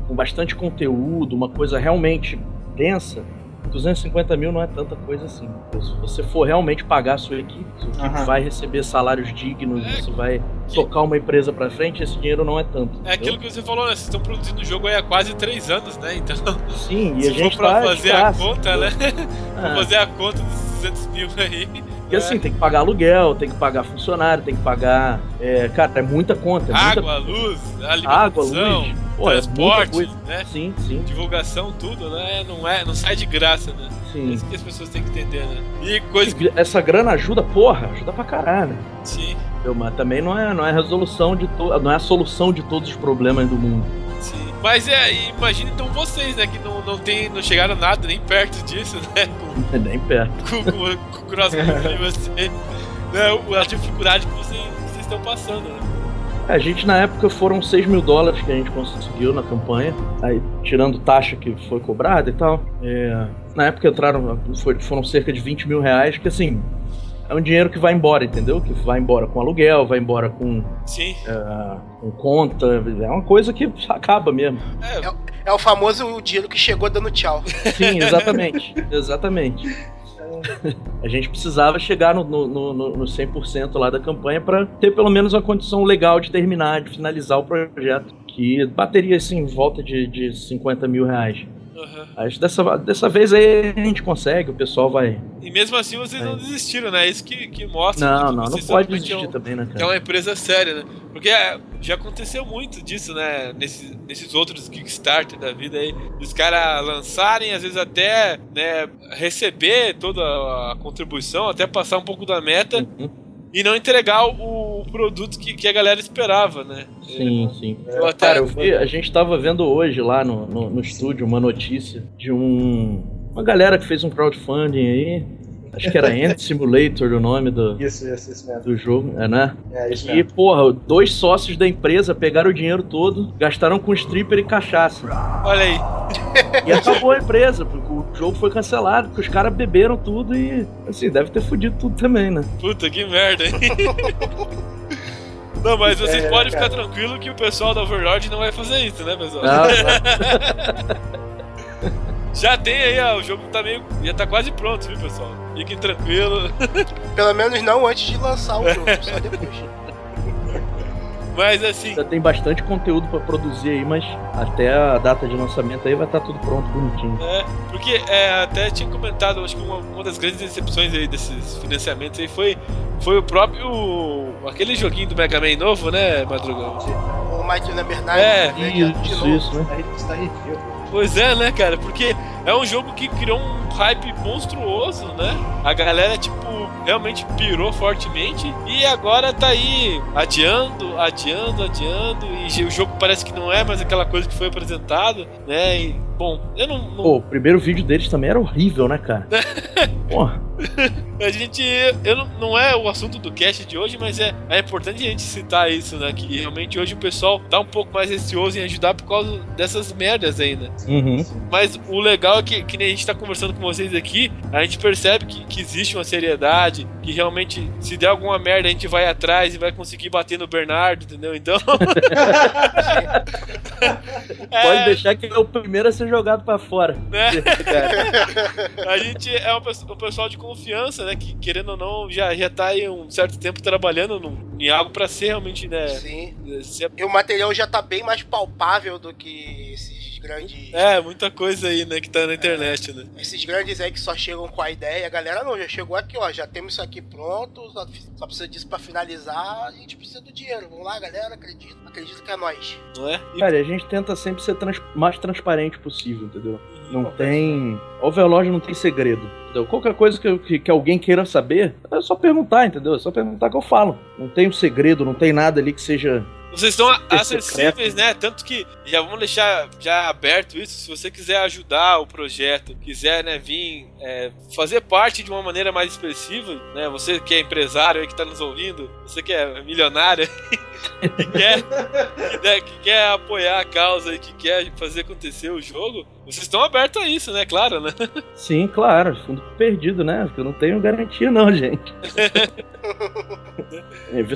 com bastante conteúdo, uma coisa realmente densa, 250 mil não é tanta coisa assim. Se você for realmente pagar a sua equipe, sua equipe uhum. vai receber salários dignos, é, você vai tocar uma empresa pra frente, esse dinheiro não é tanto. É entendeu? aquilo que você falou, né? Vocês estão produzindo o jogo aí há quase 3 anos, né? Então. Sim, e se a gente for pra tá fazer a conta, né? É. fazer a conta dos 200 mil aí. Porque assim, tem que pagar aluguel, tem que pagar funcionário, tem que pagar. É, cara, é muita conta. É Água, muita... luz, alimentação. Água, luz. Pô, é transporte, é né? Sim, sim. Divulgação, tudo, né? Não, é, não sai de graça, né? Sim. É isso que as pessoas têm que entender, né? E coisa que... Essa grana ajuda, porra, ajuda pra caralho. Sim. Mas também não é, não é a resolução de to... não é a solução de todos os problemas do mundo. Sim. Mas é, imagina então vocês, né, que não, não, tem, não chegaram nada nem perto disso, né? Com, nem perto. Com, com, com o crossplay você. Né, a dificuldade que vocês, vocês estão passando, né? A gente na época foram 6 mil dólares que a gente conseguiu na campanha, aí tirando taxa que foi cobrada e tal. É, na época entraram, foi, foram cerca de 20 mil reais, que assim, é um dinheiro que vai embora, entendeu? Que vai embora com aluguel, vai embora com, Sim. É, com conta, é uma coisa que acaba mesmo. É, é, é o famoso dinheiro que chegou dando tchau. Sim, exatamente, exatamente. A gente precisava chegar no, no, no, no 100% lá da campanha para ter pelo menos uma condição legal de terminar, de finalizar o projeto, que bateria assim em volta de, de 50 mil reais. Uhum. Acho dessa, dessa vez aí a gente consegue, o pessoal vai. E mesmo assim vocês é. não desistiram, né? É isso que, que mostra. Não, não, não pode desistir é um, também, né, cara? Que é uma empresa séria, né? Porque é, já aconteceu muito disso, né? Nesses, nesses outros Kickstarter da vida aí. Os caras lançarem, às vezes até né, receber toda a contribuição, até passar um pouco da meta. Uhum e não entregar o, produto que, que a galera esperava, né? Sim, é, sim. Eu até... Cara, eu vi, a gente tava vendo hoje lá no, no, no estúdio uma notícia de um, uma galera que fez um crowdfunding aí Acho que era Ant Simulator o nome do, isso, isso, isso mesmo. do jogo, é, né? É, isso e, mesmo. porra, dois sócios da empresa pegaram o dinheiro todo, gastaram com stripper e cachaça. Olha aí. E acabou a empresa, porque o jogo foi cancelado, porque os caras beberam tudo e, assim, deve ter fudido tudo também, né? Puta, que merda, hein? Não, mas vocês é, podem ficar tranquilo que o pessoal da Overlord não vai fazer isso, né, pessoal? Não, não. Já tem aí, ó, o jogo tá meio. Já tá quase pronto, viu, pessoal? Fiquem tranquilos. Pelo menos não antes de lançar o jogo, só depois. Mas assim. Já tem bastante conteúdo para produzir aí, mas até a data de lançamento aí vai estar tá tudo pronto, bonitinho. É, porque é, até tinha comentado, acho que uma, uma, das grandes decepções aí desses financiamentos aí foi, foi o próprio. aquele joguinho do Mega Man novo, né, Madrugão? O Mighty Number 9. É, né, isso, isso, né? Está. Pois é, né, cara? Porque é um jogo que criou um hype monstruoso, né? A galera, tipo, realmente pirou fortemente. E agora tá aí adiando, adiando, adiando. E o jogo parece que não é mais aquela coisa que foi apresentado, né? E bom. Eu não. não... Pô, o primeiro vídeo deles também era horrível, né, cara? Porra. A gente. Eu não, não é o assunto do cast de hoje, mas é, é importante a gente citar isso, né? Que realmente hoje o pessoal tá um pouco mais receoso em ajudar por causa dessas merdas aí, né? Uhum. Mas o legal é que, que nem a gente tá conversando com vocês aqui, a gente percebe que, que existe uma seriedade, que realmente, se der alguma merda, a gente vai atrás e vai conseguir bater no Bernardo, entendeu? Então. Pode deixar que ele é o primeiro a ser jogado pra fora. né? a gente é um, um pessoal de confiança, né? Que querendo ou não, já, já tá aí um certo tempo trabalhando num- em algo pra ser realmente, né? Sim. ser- E o material já tá bem mais palpável do que grandes. é, muita coisa aí, né? Que tá na internet, né? Esses grandes aí que só chegam com a ideia, a galera não, já chegou aqui, ó, já temos isso aqui pronto, só, só precisa disso pra finalizar, a gente precisa do dinheiro. Vamos lá, galera, acredita, acredita que é nós. Não é? E- Cara, a gente tenta sempre ser trans- mais transparente possível, entendeu? Não Não, tem. Overlord não tem segredo. Entendeu? Qualquer coisa que, que, que alguém queira saber, é só perguntar, entendeu? É só perguntar que eu falo. Não tem um segredo, não tem nada ali que seja. Vocês estão acessíveis, né? Tanto que já vamos deixar já aberto isso. Se você quiser ajudar o projeto, quiser né, vir é, fazer parte de uma maneira mais expressiva, né? Você que é empresário aí que tá nos ouvindo, você que é milionário que quer, que, né, que quer apoiar a causa e que quer fazer acontecer o jogo, vocês estão abertos a isso, né? Claro, né? Sim, claro, fundo perdido, né? Porque eu não tenho garantia, não, gente.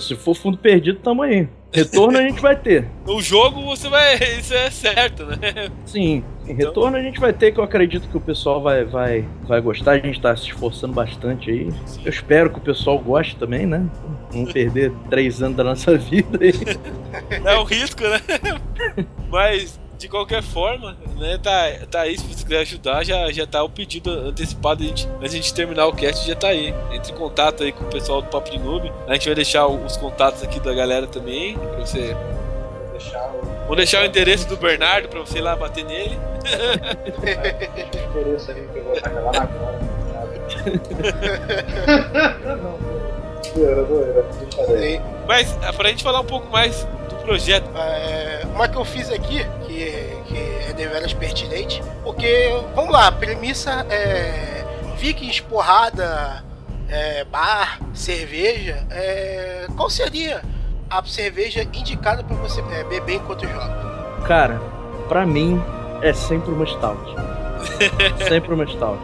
Se for fundo perdido, tamo aí. Retorno a gente vai ter. O jogo você vai. Isso é certo, né? Sim, em retorno a gente vai ter, que eu acredito que o pessoal vai, vai, vai gostar. A gente tá se esforçando bastante aí. Eu espero que o pessoal goste também, né? Não perder três anos da nossa vida aí. É um risco, né? Mas, de qualquer forma, né, tá, tá aí. Se você quiser ajudar, já, já tá o pedido antecipado. A gente, antes de a gente terminar o cast, já tá aí. Entre em contato aí com o pessoal do Papo de Noob. A gente vai deixar o- os contatos aqui da galera também. Pra você. Vou deixar o Vou deixar o endereço do Bernardo pra você ir lá bater nele. endereço aí que eu vou tacar lá na agora. Não, doeira, doeira. brincadeira. E, Mas, ah, pra gente falar um pouco mais do projeto. é, uma que eu fiz aqui, que, que é deveras pertinente, porque, vamos lá, a premissa é vikings, porrada, é, bar, cerveja, é, qual seria a cerveja indicada pra você é, beber enquanto joga? Cara, pra mim é sempre uma stout. sempre uma stout.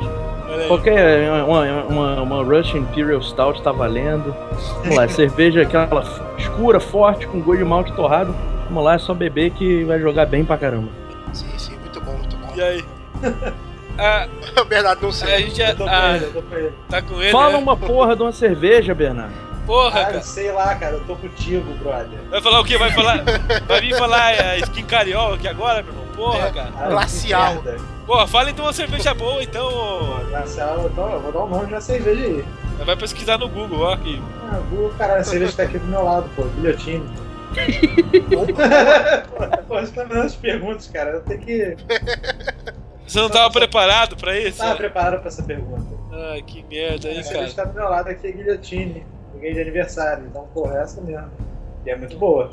Qualquer uma, uma, uma Russian Imperial Stout tá valendo. Vamos lá, cerveja aquela escura, forte, com gosto de malte torrado. Vamos lá, é só beber que vai jogar bem pra caramba. Sim, sim, muito bom, muito bom. E aí? Ah, Bernardo não a sei. gente tô com ah, ele, eu tô com ele. tá com ele. Fala né? uma porra de uma cerveja, Bernardo. Porra, Cara, cara. sei lá, cara, eu tô contigo, brother. Vai falar o quê? Vai falar. Vai vir falar é, skin carioca aqui agora, meu irmão? Porra, É. cara. Ah, Glacial. Porra, fala então uma cerveja boa, então. Glacial, então eu vou dar o nome de uma cerveja aí. Vai pesquisar no Google, ó. Aqui. Ah, Google, caralho, a cerveja tá aqui do meu lado, pô, guilhotine. Pô, você tá me dando as perguntas, cara. Eu tenho que. Você não tava preparado pra isso? Tava preparado pra essa pergunta. Ai, que merda A aí, cerveja cara. tá do meu lado aqui é guilhotine. Ninguém de aniversário. Então, porra, é essa mesmo. E é muito boa.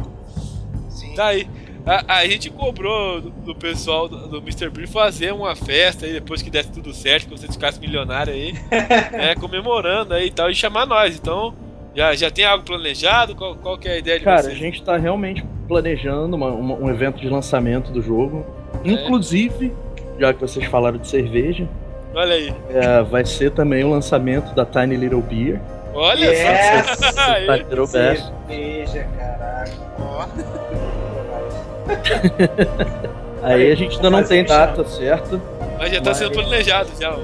Sim. Tá aí. A, a gente cobrou do, do pessoal do, do Mr. Beer fazer uma festa aí depois que desse tudo certo, que você ficasse milionário aí, né, comemorando aí e tal, e chamar nós. Então, já, já tem algo planejado? Qual, qual que é a ideia de Cara, a vocês? gente tá realmente planejando uma- uma- um evento de lançamento do jogo. Inclusive, já que vocês falaram de cerveja, Olha aí. é, vai ser também o lançamento da Tiny Little Beer. Olha Yes! só. Little Beer. Cerveja, caraca. Aí a gente ainda não tem data certa, Mas já tá Mas- sendo planejado já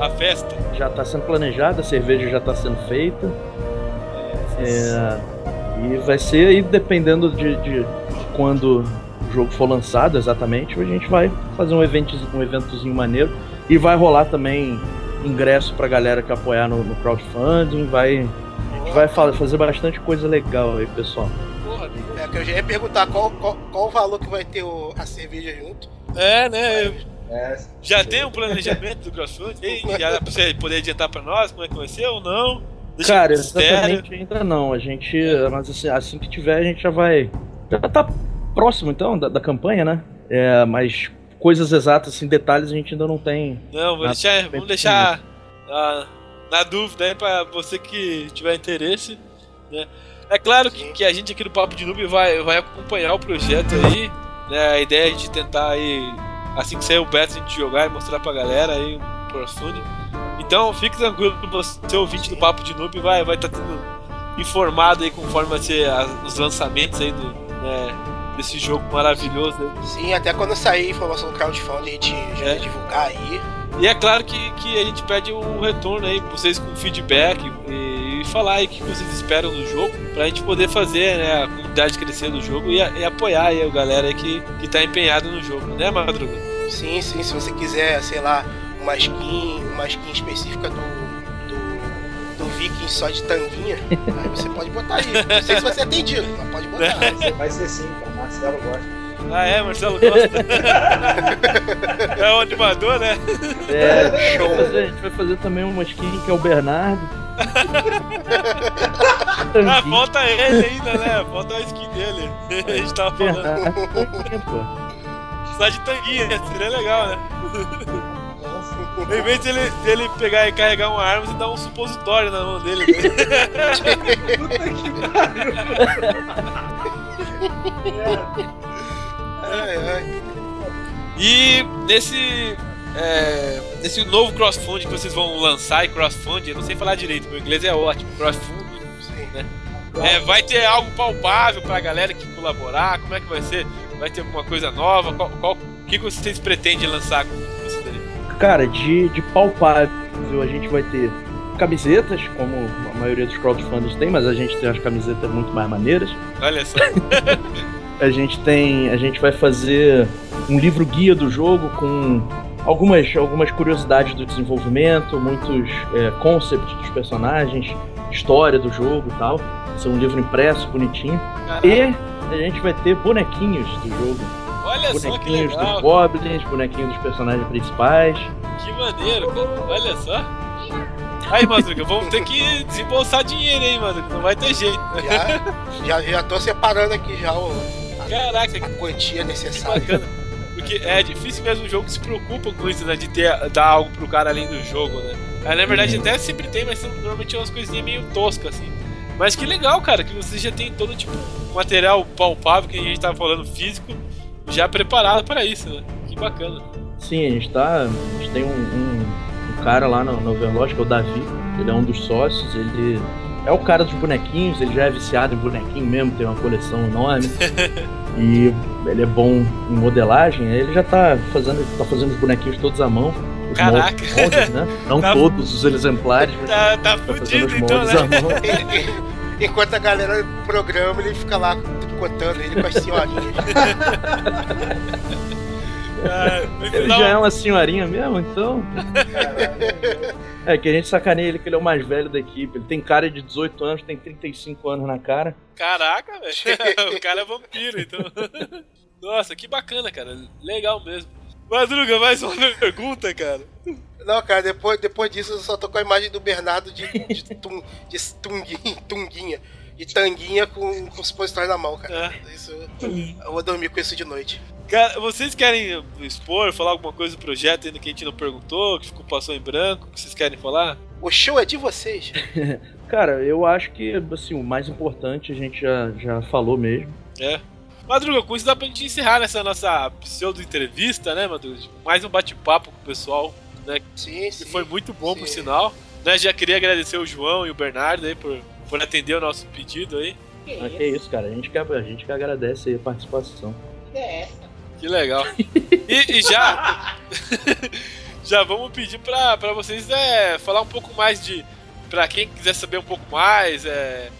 a festa. já tá sendo planejada, a cerveja já tá sendo feita. É, e vai ser aí dependendo de, de quando o jogo for lançado exatamente, a gente vai fazer um, evento, um eventozinho maneiro. E vai rolar também ingresso pra galera que apoiar no, no crowdfunding, vai, a gente vai fa- fazer bastante coisa legal aí, pessoal. Que eu já ia perguntar qual, qual, qual o valor que vai ter o- a cerveja junto. É, né? É, Já tem um planejamento do aí? Já dá pra você poder adiantar pra nós como é que vai ser ou não? Deixa Cara, exatamente ainda não. A gente. Mas assim, assim que tiver, a gente já vai. Já tá próximo então da, da campanha, né? É, mas coisas exatas, assim, detalhes a gente ainda não tem. Não, vou deixar, vamos deixar uh, na dúvida aí pra você que tiver interesse. Né? É claro que, que, a gente aqui no Papo de Noob vai, vai acompanhar o projeto aí. Né? A ideia é de tentar aí, assim que sair o beta, a gente jogar e mostrar pra galera aí um crowdfunding. Então fique tranquilo que você, ouvinte do Papo de Noob, vai estar vai tá tendo informado aí conforme vai ser as, os lançamentos aí do, né, desse jogo maravilhoso. Né? Sim, até quando sair informação do crowdfunding a gente já é. vai divulgar aí. E é claro que, que a gente pede um retorno aí, vocês com feedback e, e falar aí o que vocês esperam do jogo, pra gente poder fazer né, a comunidade crescer do jogo e, e apoiar aí a galera que, que tá empenhada no jogo, né, Madruga? Sim, sim, se você quiser, sei lá, uma skin, uma skin específica do, do, do Viking só de tanguinha, aí você pode botar aí. Não sei se vai ser atendido, mas pode botar. Vai ser sim, cara. Marcelo gosta. Ah, é? Marcelo gosta. é o animador, né? É, show. A gente vai fazer também uma skin que é o Bernardo. ah, falta ele ainda, né? Falta a skin dele. A gente tava falando. Só de tanguinha, seria legal, né? Em vez de ele, dele pegar e carregar uma arma, você dá um supositório na mão dele. Né? Puta que pariu. Ai, ai. E nesse. É, nesse novo crowdfunding que vocês vão lançar, e crowdfunding, eu não sei falar direito, meu inglês é ótimo, crowdfunding, né? É, vai ter algo palpável pra galera que colaborar? Como é que vai ser? Vai ter alguma coisa nova? Qual, qual, o que vocês pretendem lançar com isso daí? Cara, de, de palpável a gente vai ter camisetas, como a maioria dos crowdfunders tem, mas a gente tem as camisetas muito mais maneiras. Olha só. a gente tem. A gente vai fazer um livro guia do jogo com algumas, algumas curiosidades do desenvolvimento, muitos é, concepts dos personagens, história do jogo e tal. É um livro impresso, bonitinho. Caraca. E a gente vai ter bonequinhos do jogo. Olha bonequinhos só dos goblins, bonequinhos dos personagens principais. Que maneiro, cara. Olha só. Aí, Madruga, vamos ter que desembolsar dinheiro, hein, Madruga? Não vai ter jeito. Já, já, já tô separando aqui já o, Caraca, a quantia necessária. Bacana. Porque é difícil mesmo um jogo que se preocupa com isso, né? De ter, dar algo pro cara além do jogo, né? Aí, na verdade, uhum. até sempre tem, mas normalmente é umas coisinhas meio toscas, assim. Mas que legal, cara, que você já tem todo tipo material palpável que a gente tava falando físico já preparado para isso, né? Que bacana. Sim, a gente tá. A gente tem um, um cara lá no, no Overlord, que é o Davi, ele é um dos sócios, ele é o cara dos bonequinhos, ele já é viciado em bonequinho mesmo, tem uma coleção enorme. e ele é bom em modelagem, ele já tá fazendo, tá fazendo os bonequinhos todos à mão. Caraca! Moldes, né? Não tá, todos os exemplares, mas tá, tá, tá fazendo os então, moldes então, né? à mão. Enquanto a galera programa, ele fica lá tricotando ele com as senhorinhas. Ele já é uma senhorinha mesmo, então. é que a gente sacaneia ele que ele é o mais velho da equipe. Ele tem cara de 18 anos, tem 35 anos na cara. Caraca, velho. o cara é vampiro, então. Nossa, que bacana, cara. Legal mesmo. Madruga, mais uma pergunta, cara. Não, cara, depois, depois disso eu só tô com a imagem do Bernardo de, de, tum, de tunguinha, tunguinha, de tanguinha com, com supositório na mão, cara. É. Isso, eu vou dormir com isso de noite. Cara, vocês querem expor, falar alguma coisa do projeto ainda que a gente não perguntou, que ficou passou em branco, que vocês querem falar? O show é de vocês. cara, eu acho que assim, o mais importante a gente já, já falou mesmo. É. Madruga, com isso dá pra gente encerrar nessa nossa pseudo-entrevista, né, Madruga? Mais um bate-papo com o pessoal, né? Sim, sim. Que foi muito bom, sim. por sinal. Né, já queria agradecer o João e o Bernardo aí por, por atender o nosso pedido aí. Que, ah, que isso, cara. A gente, que, a gente que agradece aí a participação. Que é essa? Que legal. e, e já. já vamos pedir pra, pra vocês é, falar um pouco mais de. Pra quem quiser saber um pouco mais, é,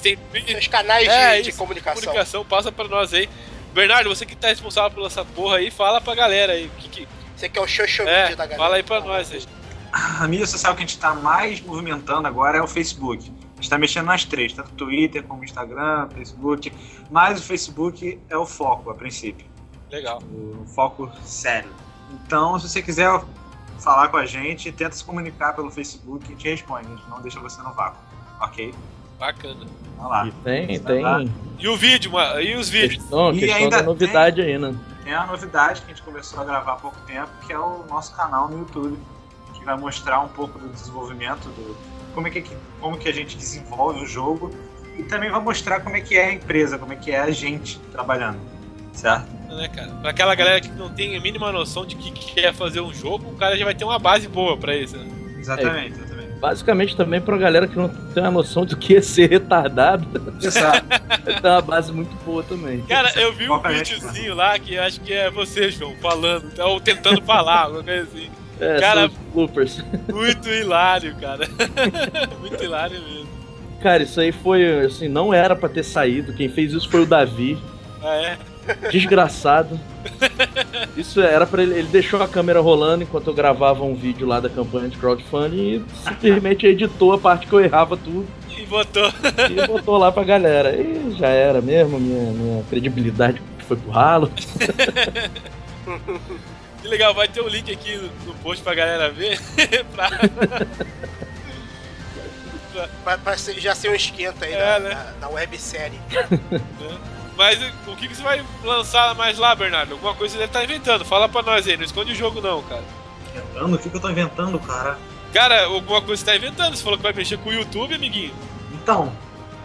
tem os canais é, de, de comunicação. comunicação. Passa pra nós aí. Bernardo, você que tá responsável por essa porra aí, fala pra galera aí. Que, que... Você que é o social é, da galera. Fala aí pra nós aí. A mídia social que a gente tá mais movimentando agora é o Facebook. A gente tá mexendo nas três, tanto Twitter como Instagram, Facebook. Mas o Facebook é o foco, a princípio. Legal. O foco sério. Então, se você quiser falar com a gente, tenta se comunicar pelo Facebook e a gente responde. A gente não deixa você no vácuo, ok? Bacana. Lá. E tem, lá. tem E o vídeo, e os vídeos? questão, E questão ainda da novidade aí, né? Tem uma novidade que a gente começou a gravar há pouco tempo, que é o nosso canal no YouTube, que vai mostrar um pouco do desenvolvimento, do como é que, como que a gente desenvolve o jogo, e também vai mostrar como é que é a empresa, como é que é a gente trabalhando, certo? Né, cara? Pra aquela galera que não tem a mínima noção de que quer fazer um jogo, o cara já vai ter uma base boa pra isso, né? Exatamente, exatamente. Basicamente também pra galera que não tem uma noção do que é ser retardado, Exato. tem uma base muito boa também. Cara, eu vi um é videozinho lá que acho que é você, João, falando, ou tentando falar, alguma coisa assim. É, Cara- bloopers. Muito hilário, cara. Muito hilário mesmo. Cara, isso aí foi, assim, não era pra ter saído. Quem fez isso foi o Davi. Ah, é? Desgraçado. Isso era pra ele. Ele deixou a câmera rolando enquanto eu gravava um vídeo lá da campanha de crowdfunding e simplesmente editou a parte que eu errava tudo E botou. e botou lá pra galera. E já era mesmo, minha, minha credibilidade foi pro ralo. Que legal, vai ter o link aqui no, no post pra galera ver. pra... Pra, pra já ser um esquenta aí É, da, né? da, da websérie. Mas o que, que você vai lançar mais lá, Bernardo? Alguma coisa você deve estar inventando. Fala pra nós aí, não esconde o jogo não, cara. Inventando? O que, que eu tô inventando, cara? Cara, alguma coisa você tá inventando. Você falou que vai mexer com o YouTube, amiguinho. Então,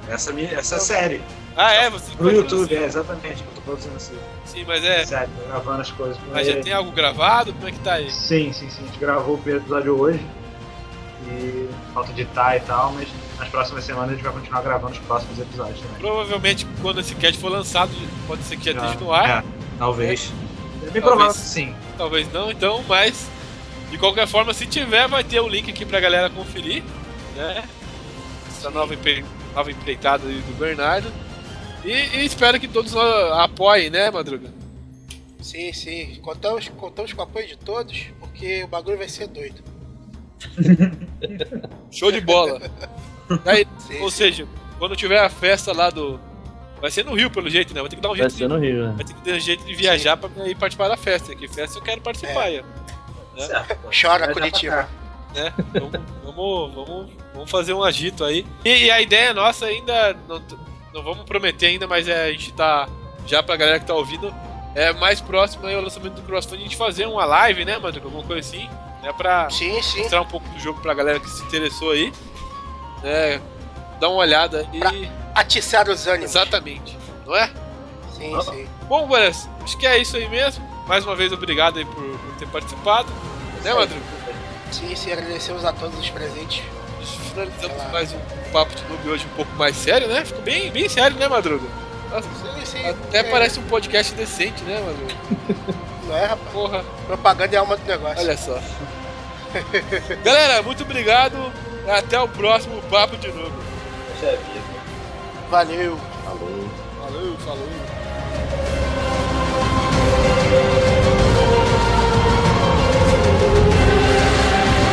essa, minha, essa é série. Ah, é? Você vai YouTube, produzir. é exatamente, que eu tô produzindo essa Sim, mas é. série, tô gravando as coisas Mas já ele. tem algo gravado? Como é que tá aí? Sim, sim, sim. A gente gravou o episódio hoje. E falta editar e tal, mas nas próximas semanas a gente vai continuar gravando os próximos episódios também. Provavelmente quando esse cast for lançado, pode ser que já Já- esteja no ar. É, talvez. É bem Talvez. provável que sim. Talvez não, então, mas de qualquer forma, se tiver, vai ter o link aqui pra galera conferir, né? Essa nova, empre- nova empreitada aí do Bernardo. E, e espero que todos ah, apoiem, né, Madruga? Sim, sim. Contamos, contamos com o apoio de todos, porque o bagulho vai ser doido. Show de bola. Aí, Sim, ou sim. seja, quando tiver a festa lá do. Vai ser no Rio, pelo jeito, né? Vai ter que dar um Vai jeito, ser de, no Rio, né? vai ter que ter um jeito de viajar pra ir participar da festa. Que festa eu quero participar, É. Certo. Chora, Vai Curitiba. né? Vamos, vamos, vamos, vamos fazer um agito aí. E, e a ideia nossa ainda, não, não vamos prometer ainda, mas é, a gente tá, já pra galera que tá ouvindo, é mais próximo aí ao lançamento do CrossFit, a gente fazer uma live, né, mano? Alguma coisa assim, né? Pra Sim, sim. mostrar um pouco do jogo pra galera que se interessou aí. Né? Dar uma olhada e. Pra- Atiçar os ânimos. Exatamente, não é? Sim, sim. Bom, Boras, acho que é isso aí mesmo. Mais uma vez, obrigado aí por, por ter participado. Né, Madruga? Sim, sim. Agradecemos a todos os presentes. Finalizamos mais um papo de noob hoje um pouco mais sério, né? Ficou bem, bem sério, né, Madruga? Nossa, Sim, sim. até É, parece um podcast decente, né, Madruga? Não é, rapaz? Porra, Propaganda é alma do negócio. olha só. Galera, muito obrigado. Até o próximo papo de noob. Valeu. Falou. Valeu, falou.